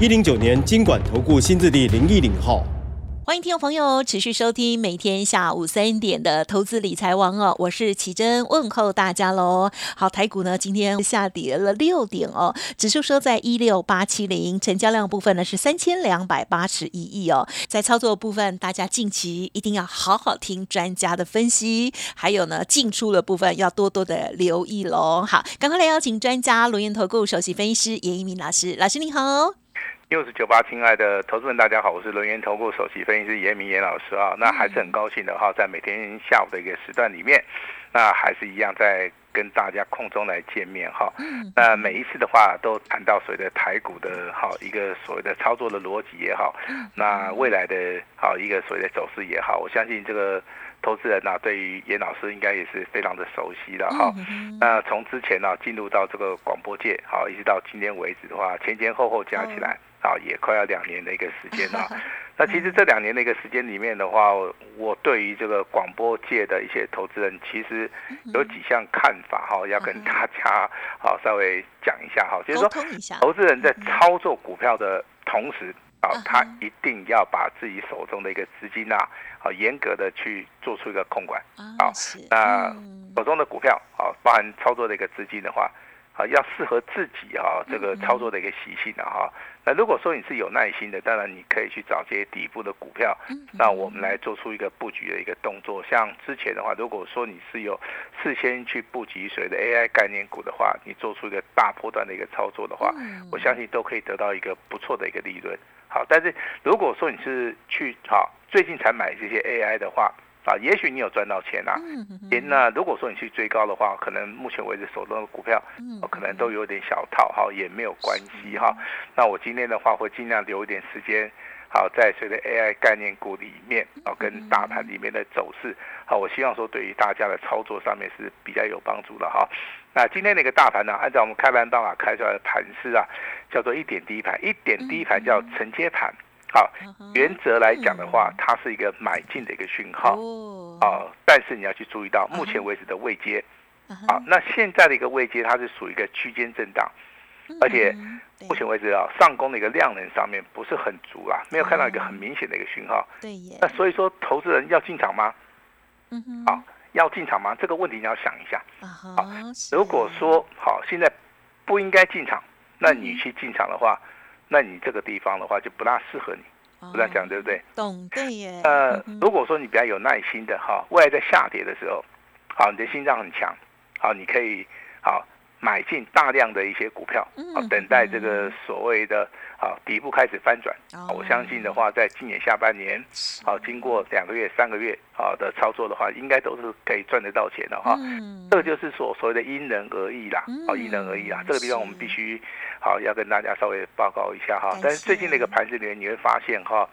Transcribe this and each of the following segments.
一零九年经管投顾新字第零一零号。欢迎听众朋友持续收听每天下午三点的投资理财王哦，我是奇珍，问候大家喽。好，台股呢今天下跌了六点哦，指数收在一六八七零，成交量部分呢是三千两百八十一亿哦。在操作部分，大家近期一定要好好听专家的分析，还有呢进出的部分要多多的留意喽。好，赶快来邀请专家罗源投顾首席分析师严一鸣老师，老师你好。六十九八，亲爱的投资人，大家好，我是轮源投顾首席分析师严明严老师啊。那还是很高兴的哈，在每天下午的一个时段里面，那还是一样在跟大家空中来见面哈。那每一次的话，都谈到所谓的台股的哈一个所谓的操作的逻辑也好，那未来的好一个所谓的走势也好，我相信这个投资人呢，对于严老师应该也是非常的熟悉的哈。那从之前呢进入到这个广播界，好一直到今天为止的话，前前后后加起来。啊，也快要两年的一个时间了。那其实这两年的一个时间里面的话，我对于这个广播界的一些投资人，其实有几项看法哈，要跟大家好稍微讲一下哈。就是说，投资人在操作股票的同时啊，他一定要把自己手中的一个资金啊，好严格的去做出一个控管啊。那手中的股票啊，包含操作的一个资金的话。啊，要适合自己哈，这个操作的一个习性的哈。那如果说你是有耐心的，当然你可以去找这些底部的股票，那我们来做出一个布局的一个动作。像之前的话，如果说你是有事先去布局谁的 AI 概念股的话，你做出一个大波段的一个操作的话，我相信都可以得到一个不错的一个利润。好，但是如果说你是去好最近才买这些 AI 的话，啊，也许你有赚到钱啊。嗯那如果说你去追高的话，可能目前为止手中的股票，可能都有点小套哈，也没有关系哈。那我今天的话会尽量留一点时间，好在随着 AI 概念股里面啊，跟大盘里面的走势，好，我希望说对于大家的操作上面是比较有帮助的哈。那今天那个大盘呢，按照我们开盘办法开出来的盘势啊，叫做一点低盘，一点低盘叫承接盘。好，原则来讲的话，它是一个买进的一个讯号，啊，但是你要去注意到目前为止的位阶，好，那现在的一个位阶它是属于一个区间震荡，而且目前为止啊，上攻的一个量能上面不是很足啦，没有看到一个很明显的一个讯号，对那所以说，投资人要进场吗？嗯要进场吗？这个问题你要想一下。好，如果说好，现在不应该进场，那你去进场的话。那你这个地方的话就不大适合你，不这样讲对不对？懂对耶。呃，如果说你比较有耐心的哈，未来在下跌的时候，好，你的心脏很强，好，你可以好。买进大量的一些股票，好等待这个所谓的啊底部开始翻转。我相信的话，在今年下半年，好经过两个月、三个月好的操作的话，应该都是可以赚得到钱的哈。这个就是所所谓的因人而异啦，好因人而异啦。这个地方我们必须好要跟大家稍微报告一下哈。但是最近那个盘子里面你会发现哈，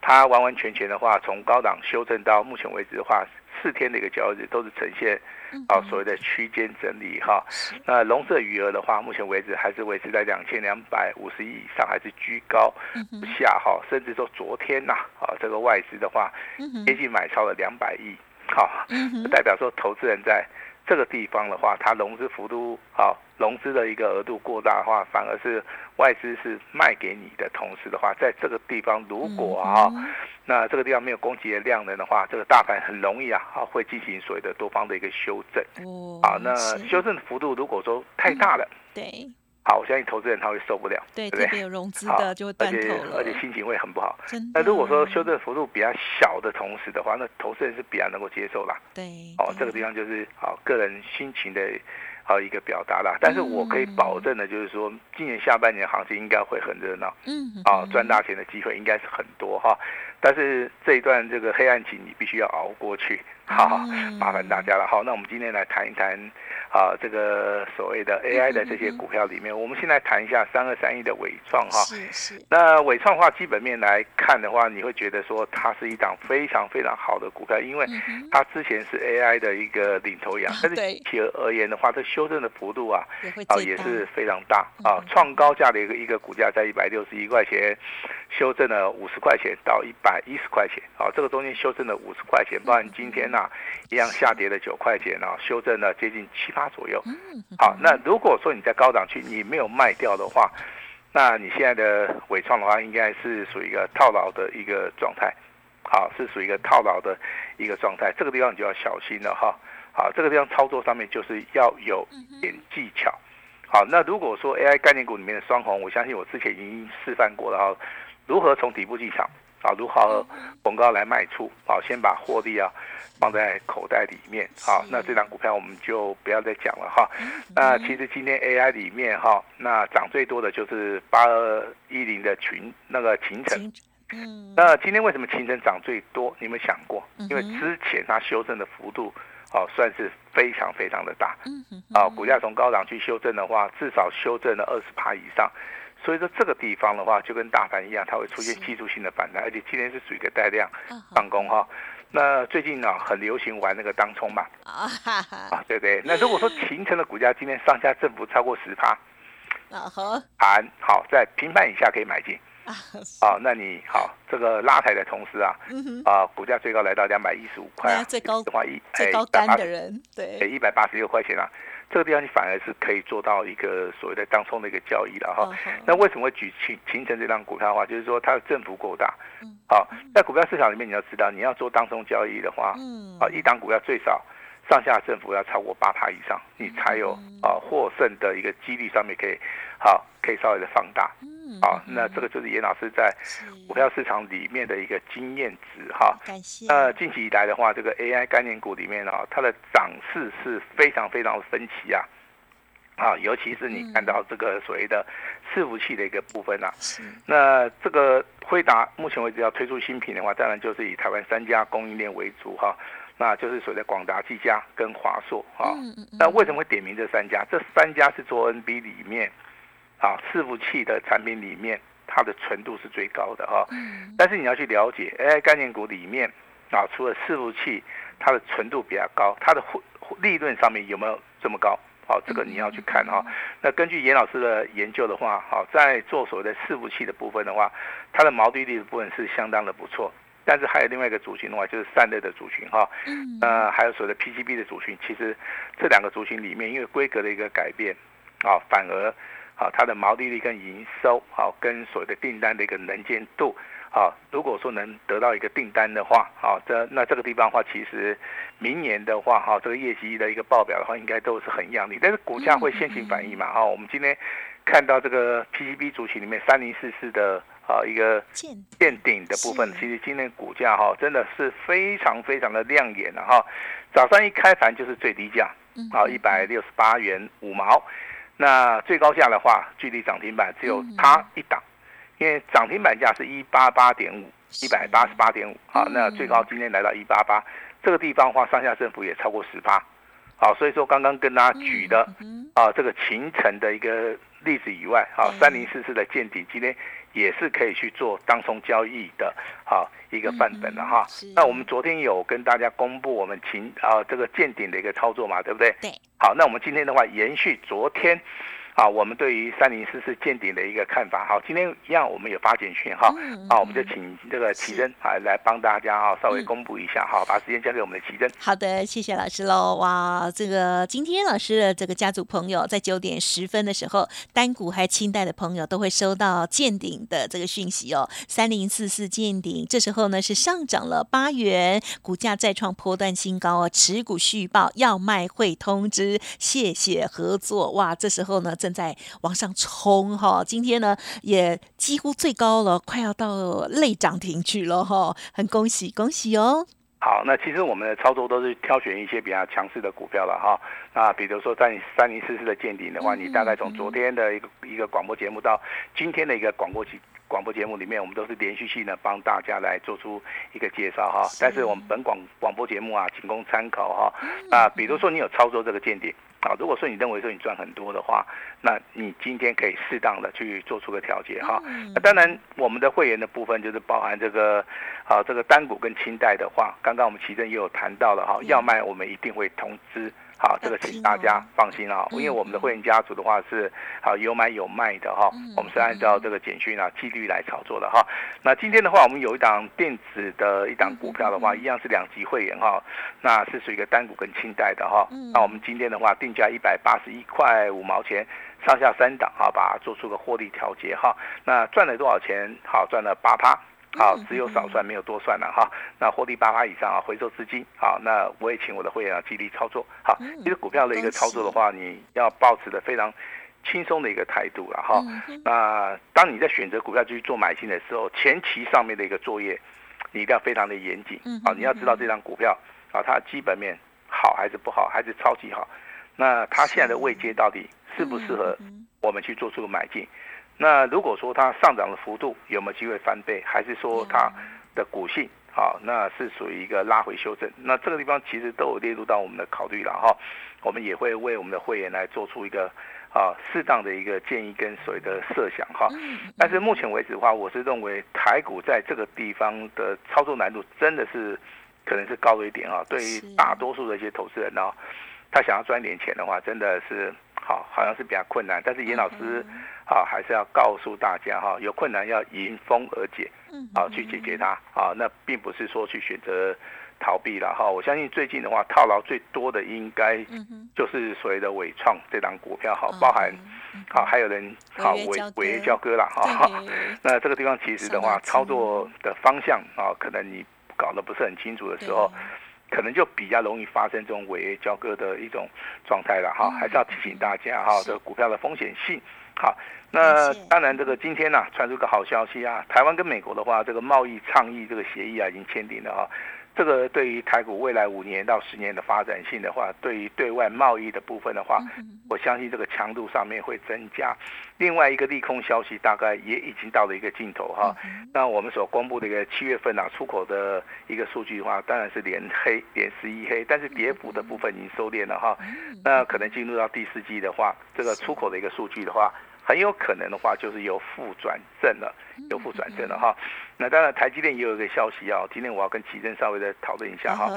它完完全全的话，从高档修正到目前为止的话。四天的一个交易日都是呈现啊所谓的区间整理哈，那融资余额的话，目前为止还是维持在两千两百五十亿以上，还是居高不下哈，甚至说昨天呐啊这个外资的话接近买超了两百亿，好，代表说投资人在。这个地方的话，它融资幅度好，融资的一个额度过大的话，反而是外资是卖给你的同时的话，在这个地方如果啊，那这个地方没有供给的量能的话，这个大盘很容易啊，啊会进行所谓的多方的一个修正。哦，啊，那修正的幅度如果说太大了，对。好，我相信投资人他会受不了，对对？特有融资的就会断头了，而且心情会很不好。那如果说修正幅度比较小的同时的话，那投资人是比较能够接受啦。对，哦，这个地方就是好个人心情的好一个表达啦。但是我可以保证的，就是说今年下半年行情应该会很热闹，嗯，啊，赚大钱的机会应该是很多哈。但是这一段这个黑暗期你必须要熬过去，好，麻烦大家了。好，那我们今天来谈一谈。啊，这个所谓的 AI 的这些股票里面，我们先来谈一下三二三一的伟创哈。是是。那伟创的话，基本面来看的话，你会觉得说它是一档非常非常好的股票，因为它之前是 AI 的一个领头羊，但是企而而言的话，它修正的幅度啊，啊也是非常大啊，创高价的一个一个股价在一百六十一块钱，修正了五十块钱到一百一十块钱啊，这个中间修正了五十块钱，包含今天呐一样下跌了九块钱啊，修正了接近七八。左右，好，那如果说你在高档区你没有卖掉的话，那你现在的尾创的话，应该是属于一个套牢的一个状态，好，是属于一个套牢的一个状态，这个地方你就要小心了哈，好，这个地方操作上面就是要有点技巧，好，那如果说 AI 概念股里面的双红，我相信我之前已经示范过了哈，如何从底部进场，啊，如何逢高来卖出，好，先把获利啊。放在口袋里面，好，那这张股票我们就不要再讲了哈。那其实今天 AI 里面哈，那涨最多的就是八二一零的群那个秦城，嗯，那今天为什么秦城涨最多？你有没有想过？因为之前它修正的幅度，哦，算是非常非常的大，嗯啊，股价从高档去修正的话，至少修正了二十趴以上，所以说这个地方的话，就跟大盘一样，它会出现技术性的反弹，而且今天是属于一个带量上攻哈。那最近呢，很流行玩那个当冲嘛，啊，对对。那如果说形成的股价今天上下振幅超过十趴，啊好，盘好在平盘以下可以买进，啊，那你好，这个拉抬的同时啊，啊，股价最高来到两百一十五块，最高的话一最高单的人，对，一百八十六块钱啊。这个地方你反而是可以做到一个所谓的当冲的一个交易了哈。那为什么会举形形成这张股票的话，就是说它的振幅够大。好，在股票市场里面你要知道，你要做当冲交易的话，啊，一档股票最少上下振幅要超过八趴以上，你才有啊获胜的一个几率上面可以好可以稍微的放大。好，那这个就是严老师在股票市场里面的一个经验值哈。感谢。那近期以来的话，这个 AI 概念股里面啊，它的涨势是非常非常的分歧啊。啊，尤其是你看到这个所谓的伺服器的一个部分啊。那这个辉达目前为止要推出新品的话，当然就是以台湾三家供应链为主哈。那就是所谓的广达、技嘉跟华硕哈。那为什么会点名这三家？这三家是做 NB 里面。啊，伺服器的产品里面，它的纯度是最高的哈。嗯。但是你要去了解，AI 概念股里面啊，除了伺服器，它的纯度比较高，它的利润上面有没有这么高？好，这个你要去看哈。那根据严老师的研究的话，好，在做所谓的伺服器的部分的话，它的毛利率的部分是相当的不错。但是还有另外一个族群的话，就是散热的族群哈。嗯。呃，还有所谓的 PCB 的族群，其实这两个族群里面，因为规格的一个改变，啊，反而。好，它的毛利率跟营收，好，跟所谓的订单的一个能见度，好，如果说能得到一个订单的话，好，这那这个地方的话，其实明年的话，哈，这个业绩的一个报表的话，应该都是很靓丽，但是股价会先行反应嘛，哈，我们今天看到这个 PCB 主群里面三零四四的啊一个见顶的部分，其实今天股价哈真的是非常非常的亮眼了哈，早上一开盘就是最低价，啊，一百六十八元五毛。那最高价的话，距离涨停板只有它一档，因为涨停板价是一八八点五，一百八十八点五，好，那最高今天来到一八八，这个地方的话，上下振幅也超过十八，好，所以说刚刚跟大家举的啊，这个秦城的一个例子以外，好，三零四四的见底今天。也是可以去做当冲交易的，好一个范本的哈。那我们昨天有跟大家公布我们秦啊这个见顶的一个操作嘛，对不对？对。好，那我们今天的话延续昨天。啊，我们对于三零四四见顶的一个看法，好，今天一样我们有发简讯哈，啊，我们就请这个奇珍啊来帮大家啊稍微公布一下，好，把时间交给我们的奇珍。好的，谢谢老师喽。哇，这个今天老师的这个家族朋友在九点十分的时候，单股还清代的朋友都会收到见顶的这个讯息哦。三零四四见顶，这时候呢是上涨了八元，股价再创波段新高哦，持股续报要卖会通知，谢谢合作。哇，这时候呢。正在往上冲哈，今天呢也几乎最高了，快要到类涨停去了哈，很恭喜恭喜哦。好，那其实我们的操作都是挑选一些比较强势的股票了哈。啊，比如说在你三零四四的见顶的话，你大概从昨天的一个一个广播节目到今天的一个广播节广播节目里面，我们都是连续性的帮大家来做出一个介绍哈。但是我们本广广播节目啊，仅供参考哈。啊，比如说你有操作这个见顶。啊，如果说你认为说你赚很多的话，那你今天可以适当的去做出个调节哈。那当然，我们的会员的部分就是包含这个，啊，这个单股跟清代的话，刚刚我们奇正也有谈到了哈，要卖我们一定会通知。好，这个请大家放心啊，因为我们的会员家族的话是好有买有卖的哈，我们是按照这个简讯啊纪律来操作的哈。那今天的话，我们有一档电子的一档股票的话，一样是两级会员哈，那是属于一个单股跟清代的哈。那我们今天的话定价一百八十一块五毛钱，上下三档啊，把它做出个获利调节哈。那赚了多少钱？好，赚了八趴。好，只有少算没有多算了哈。那获利八趴以上啊，回收资金。好，那我也请我的会员啊，极力操作。好，其实股票的一个操作的话，你要保持的非常轻松的一个态度了哈。那当你在选择股票去做买进的时候，前期上面的一个作业，你一定要非常的严谨。啊，你要知道这张股票啊，它基本面好还是不好，还是超级好。那它现在的位阶到底适不适合我们去做出买进？那如果说它上涨的幅度有没有机会翻倍，还是说它的股性好，那是属于一个拉回修正？那这个地方其实都有列入到我们的考虑了哈。我们也会为我们的会员来做出一个啊适当的一个建议跟所谓的设想哈。但是目前为止的话，我是认为台股在这个地方的操作难度真的是可能是高了一点啊。对于大多数的一些投资人呢，他想要赚点钱的话，真的是好好像是比较困难。但是严老师。啊，还是要告诉大家哈，有困难要迎风而解，啊，去解决它啊，那并不是说去选择逃避了哈。我相信最近的话，套牢最多的应该就是所谓的伟创这档股票哈，包含好还有人好伟伟业交割了哈。那这个地方其实的话，操作的方向啊，可能你搞得不是很清楚的时候，可能就比较容易发生这种违约交割的一种状态了哈。还是要提醒大家哈，这个股票的风险性好。那当然，这个今天呢传出个好消息啊，台湾跟美国的话，这个贸易倡议这个协议啊已经签订了哈。这个对于台股未来五年到十年的发展性的话，对于对外贸易的部分的话，我相信这个强度上面会增加。另外一个利空消息大概也已经到了一个尽头哈。那我们所公布的一个七月份啊出口的一个数据的话，当然是连黑连十一黑，但是跌幅的部分已经收敛了哈。那可能进入到第四季的话，这个出口的一个数据的话。很有可能的话，就是由负转正了，由负转正了哈。那当然，台积电也有一个消息啊，今天我要跟奇正稍微的讨论一下哈。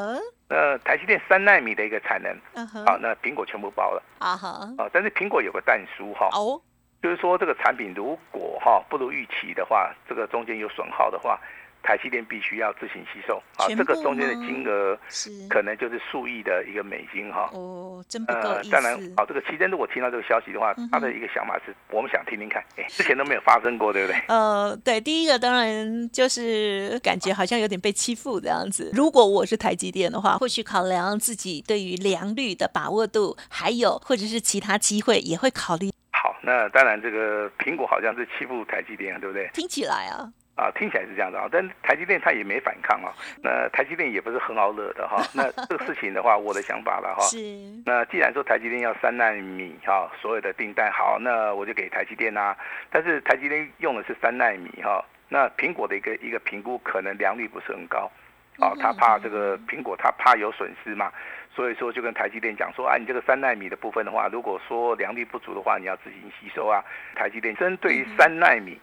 那台积电三纳米的一个产能，好，那苹果全部包了啊哈。啊，但是苹果有个淡书哈，哦，就是说这个产品如果哈不如预期的话，这个中间有损耗的话。台积电必须要自行吸收啊，这个中间的金额是可能就是数亿的一个美金哈。哦，真不够当然，好，这个期间如果听到这个消息的话，他的一个想法是我们想听听看，哎，之前都没有发生过，对不对？呃，对，第一个当然就是感觉好像有点被欺负这样子。如果我是台积电的话，或许考量自己对于良率的把握度，还有或者是其他机会，也会考虑。好，那当然这个苹果好像是欺负台积电，对不对？听起来啊。啊，听起来是这样的啊，但台积电它也没反抗啊。那台积电也不是很好惹的哈。那这个事情的话，我的想法了哈。是。那既然说台积电要三纳米哈，所有的订单好，那我就给台积电啊。但是台积电用的是三纳米哈，那苹果的一个一个评估可能良率不是很高，啊，他怕这个苹果他怕有损失嘛，所以说就跟台积电讲说，啊，你这个三纳米的部分的话，如果说良率不足的话，你要自行吸收啊。台积电针对于三纳米。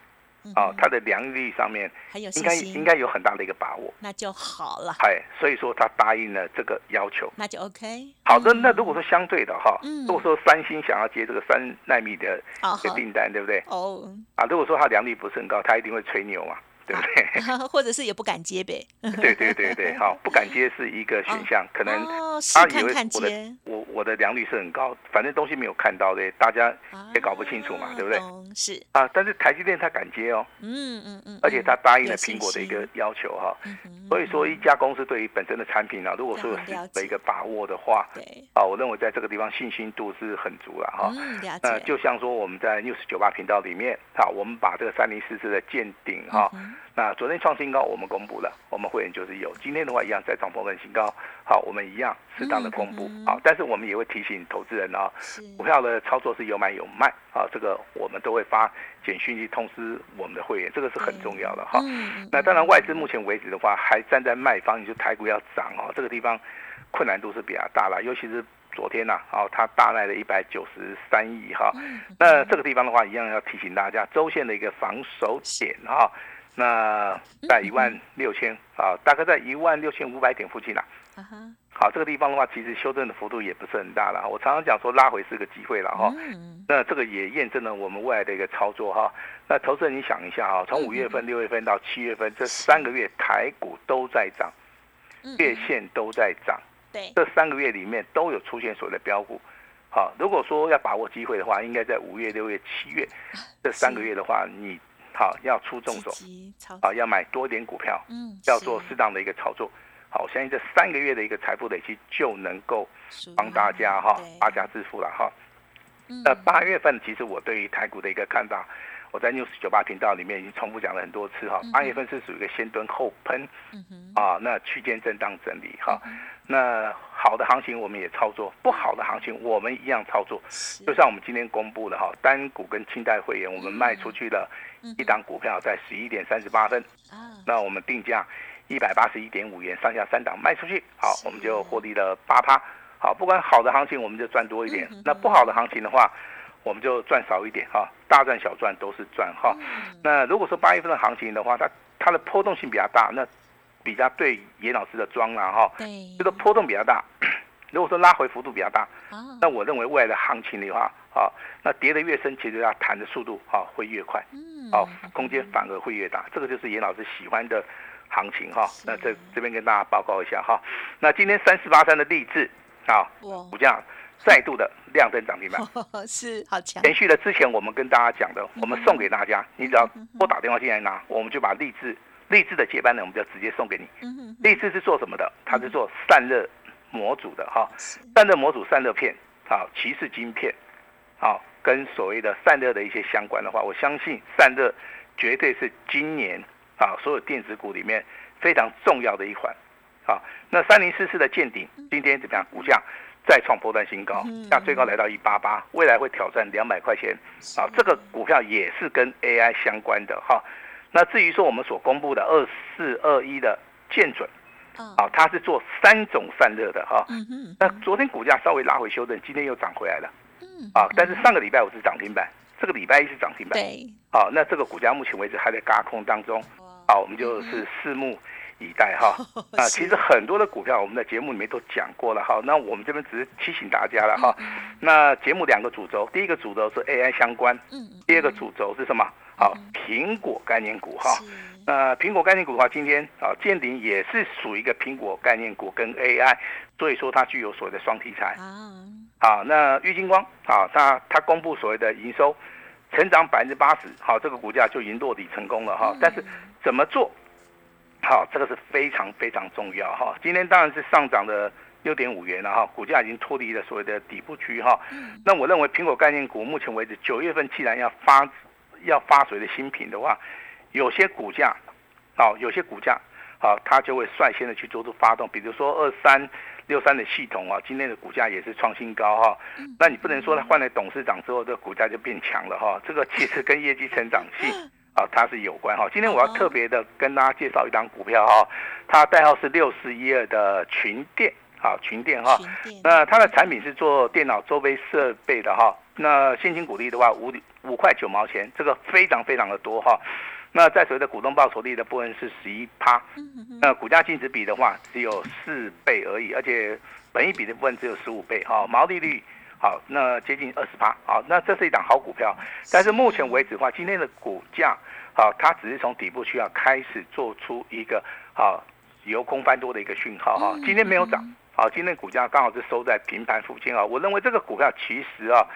哦，它的良率上面应该应该有很大的一个把握，那就好了。哎，所以说他答应了这个要求，那就 OK。好的，那如果说相对的哈，如果说三星想要接这个三纳米的的订单，对不对？哦，啊，如果说它良率不是很高，他一定会吹牛嘛。对不对？或者是也不敢接呗。对对对对，好，不敢接是一个选项，可能他以为我的我我的良率是很高，反正东西没有看到的，大家也搞不清楚嘛，对不对？是啊，但是台积电他敢接哦，嗯嗯嗯，而且他答应了苹果的一个要求哈，所以说一家公司对于本身的产品呢，如果说有的一个把握的话，对啊，我认为在这个地方信心度是很足了哈。那就像说我们在 news 九八频道里面，好，我们把这个三零四四的见顶哈。那昨天创新高，我们公布了，我们会员就是有。今天的话一样再创破分新高，好，我们一样适当的公布，好，但是我们也会提醒投资人啊，股票的操作是有买有卖，啊，这个我们都会发简讯去通知我们的会员，这个是很重要的哈。那当然外资目前为止的话还站在卖方，你就台股要涨哦，这个地方困难度是比较大了，尤其是昨天呐，哦，它大卖了一百九十三亿哈，那这个地方的话一样要提醒大家，周线的一个防守点哈。那在一万六千啊，大概在一万六千五百点附近啦。好，这个地方的话，其实修正的幅度也不是很大了。我常常讲说，拉回是个机会了哈。嗯那这个也验证了我们未来的一个操作哈。那投资人，你想一下哈，从五月份、六月份到七月份这三个月，台股都在涨，月线都在涨。对，这三个月里面都有出现所谓的标股。好，如果说要把握机会的话，应该在五月、六月、七月这三个月的话，你。好，要出重手，啊，要买多点股票，嗯，要做适当的一个操作。好，我相信这三个月的一个财富累积就能够帮大家哈发家致富了哈。那八月份其实我对于台股的一个看法，我在 news 九八频道里面已经重复讲了很多次哈。八月份是属于一个先蹲后喷，啊，那区间震荡整理哈。那好的行情我们也操作，不好的行情我们一样操作。就像我们今天公布的哈，单股跟清代会员我们卖出去了。一档股票在十一点三十八分，那我们定价一百八十一点五元，上下三档卖出去，好，我们就获利了八趴。好，不管好的行情，我们就赚多一点；那不好的行情的话，我们就赚少一点哈。大赚小赚都是赚哈。那如果说八月份的行情的话，它它的波动性比较大，那比较对严老师的庄了哈。对，这个波动比较大。如果说拉回幅度比较大，那我认为未来的行情的话，啊，那跌得越深，其实它弹的速度啊会越快，啊，空间反而会越大。这个就是严老师喜欢的行情哈。那这这边跟大家报告一下哈。那今天三四八三的励志啊，股价再度的亮灯涨停板，是好强。延续了之前我们跟大家讲的，我们送给大家，你只要拨打电话进来拿，我们就把励志励志的接班人，我们就直接送给你。励志是做什么的？它是做散热。模组的哈，散热模组、散热片，好，骑士晶片，好，跟所谓的散热的一些相关的话，我相信散热绝对是今年啊所有电子股里面非常重要的一环。好，那三零四四的见顶，今天怎么样？股价再创波段新高，那最高来到一八八，未来会挑战两百块钱。啊，这个股票也是跟 AI 相关的哈。那至于说我们所公布的二四二一的见准。啊，它是做三种散热的哈。那昨天股价稍微拉回修正，今天又涨回来了。嗯。啊，但是上个礼拜五是涨停板，这个礼拜一是涨停板。对。好，那这个股价目前为止还在嘎空当中。好，我们就是拭目以待哈。啊，其实很多的股票我们在节目里面都讲过了哈。那我们这边只是提醒大家了哈。那节目两个主轴，第一个主轴是 AI 相关。嗯。第二个主轴是什么？好，苹果概念股哈。那苹果概念股的话，今天啊，建鼎也是属于一个苹果概念股跟 AI，所以说它具有所谓的双题材啊。好，那玉金光啊，它它公布所谓的营收成长百分之八十，好，这个股价就已经落底成功了哈。但是怎么做？好，这个是非常非常重要哈。今天当然是上涨的六点五元了哈，股价已经脱离了所谓的底部区哈。那我认为苹果概念股目前为止九月份既然要发要发水的新品的话，有些股价，好，有些股价，好，它就会率先的去做出发动。比如说二三六三的系统啊，今天的股价也是创新高哈。那你不能说它换了董事长之后，这个股价就变强了哈。这个其实跟业绩成长性 啊，它是有关哈。今天我要特别的跟大家介绍一张股票哈，它代号是六四一二的群电，好，群电哈。那它的产品是做电脑周边设备的哈。那现金股利的话，五五块九毛钱，这个非常非常的多哈。那在所谓的股东报酬率的部分是十一趴，那股价净值比的话只有四倍而已，而且本益比的部分只有十五倍，哈，毛利率好，那接近二十八，好，那这是一档好股票，但是目前为止的话，今天的股价好，它只是从底部需要开始做出一个好由空翻多的一个讯号，哈，今天没有涨，好，今天股价刚好是收在平盘附近啊，我认为这个股票其实啊。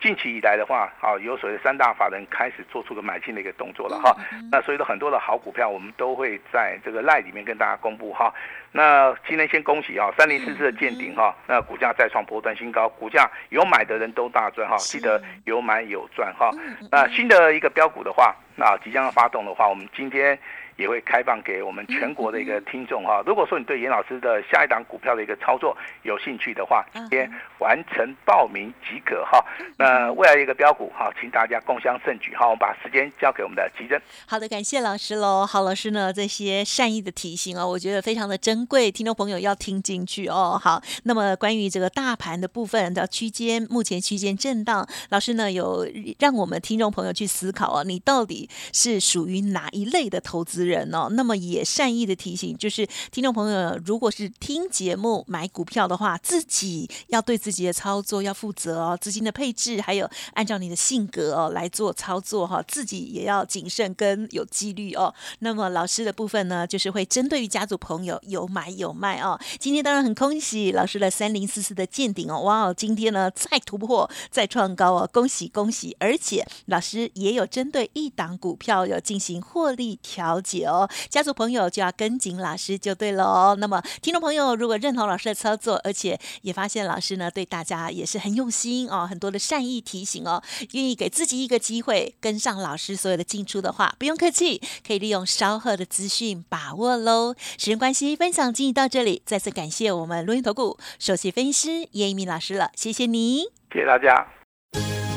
近期以来的话，啊，有所谓三大法人开始做出个买进的一个动作了哈。那所以说很多的好股票，我们都会在这个赖里面跟大家公布哈。那今天先恭喜啊，三零四四的见顶哈，那股价再创波段新高，股价有买的人都大赚哈，记得有买有赚哈。那新的一个标股的话，那即将要发动的话，我们今天。也会开放给我们全国的一个听众哈。如果说你对严老师的下一档股票的一个操作有兴趣的话，今天完成报名即可哈。那未来一个标股哈，请大家共襄盛举哈。我们把时间交给我们的吉珍。好的，感谢老师喽。好，老师呢这些善意的提醒哦，我觉得非常的珍贵，听众朋友要听进去哦。好，那么关于这个大盘的部分的区间，目前区间震荡，老师呢有让我们听众朋友去思考啊，你到底是属于哪一类的投资？人哦，那么也善意的提醒，就是听众朋友，如果是听节目买股票的话，自己要对自己的操作要负责哦，资金的配置还有按照你的性格哦来做操作哈，自己也要谨慎跟有纪律哦。那么老师的部分呢，就是会针对于家族朋友有买有卖哦。今天当然很恭喜老师的三零四四的见顶哦，哇哦，今天呢再突破再创高哦，恭喜恭喜！而且老师也有针对一档股票有进行获利调节。哦，家族朋友就要跟紧老师就对了哦。那么，听众朋友如果认同老师的操作，而且也发现老师呢对大家也是很用心哦，很多的善意提醒哦，愿意给自己一个机会跟上老师所有的进出的话，不用客气，可以利用稍后的资讯把握喽。时间关系，分享进行到这里，再次感谢我们录音投顾首席分析师叶一鸣老师了，谢谢你，谢谢大家。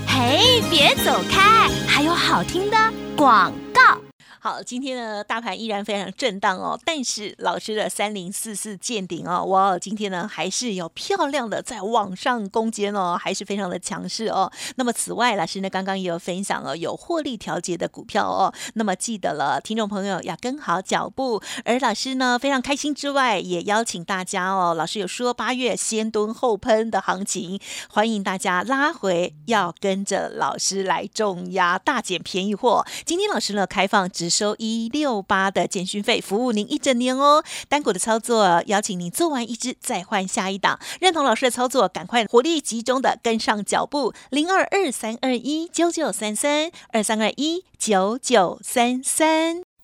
嘿，别走开，还有好听的广告。好，今天呢，大盘依然非常震荡哦，但是老师的三零四四见顶哦，哇，今天呢还是有漂亮的在往上攻坚哦，还是非常的强势哦。那么此外，老师呢刚刚也有分享了有获利调节的股票哦，那么记得了，听众朋友要跟好脚步。而老师呢非常开心之外，也邀请大家哦，老师有说八月先蹲后喷的行情，欢迎大家拉回，要跟着老师来重压大减便宜货。今天老师呢开放只。收一六八的简讯费，服务您一整年哦。单股的操作，邀请您做完一只再换下一档。认同老师的操作，赶快活力集中的跟上脚步。零二二三二一九九三三二三二一九九三三。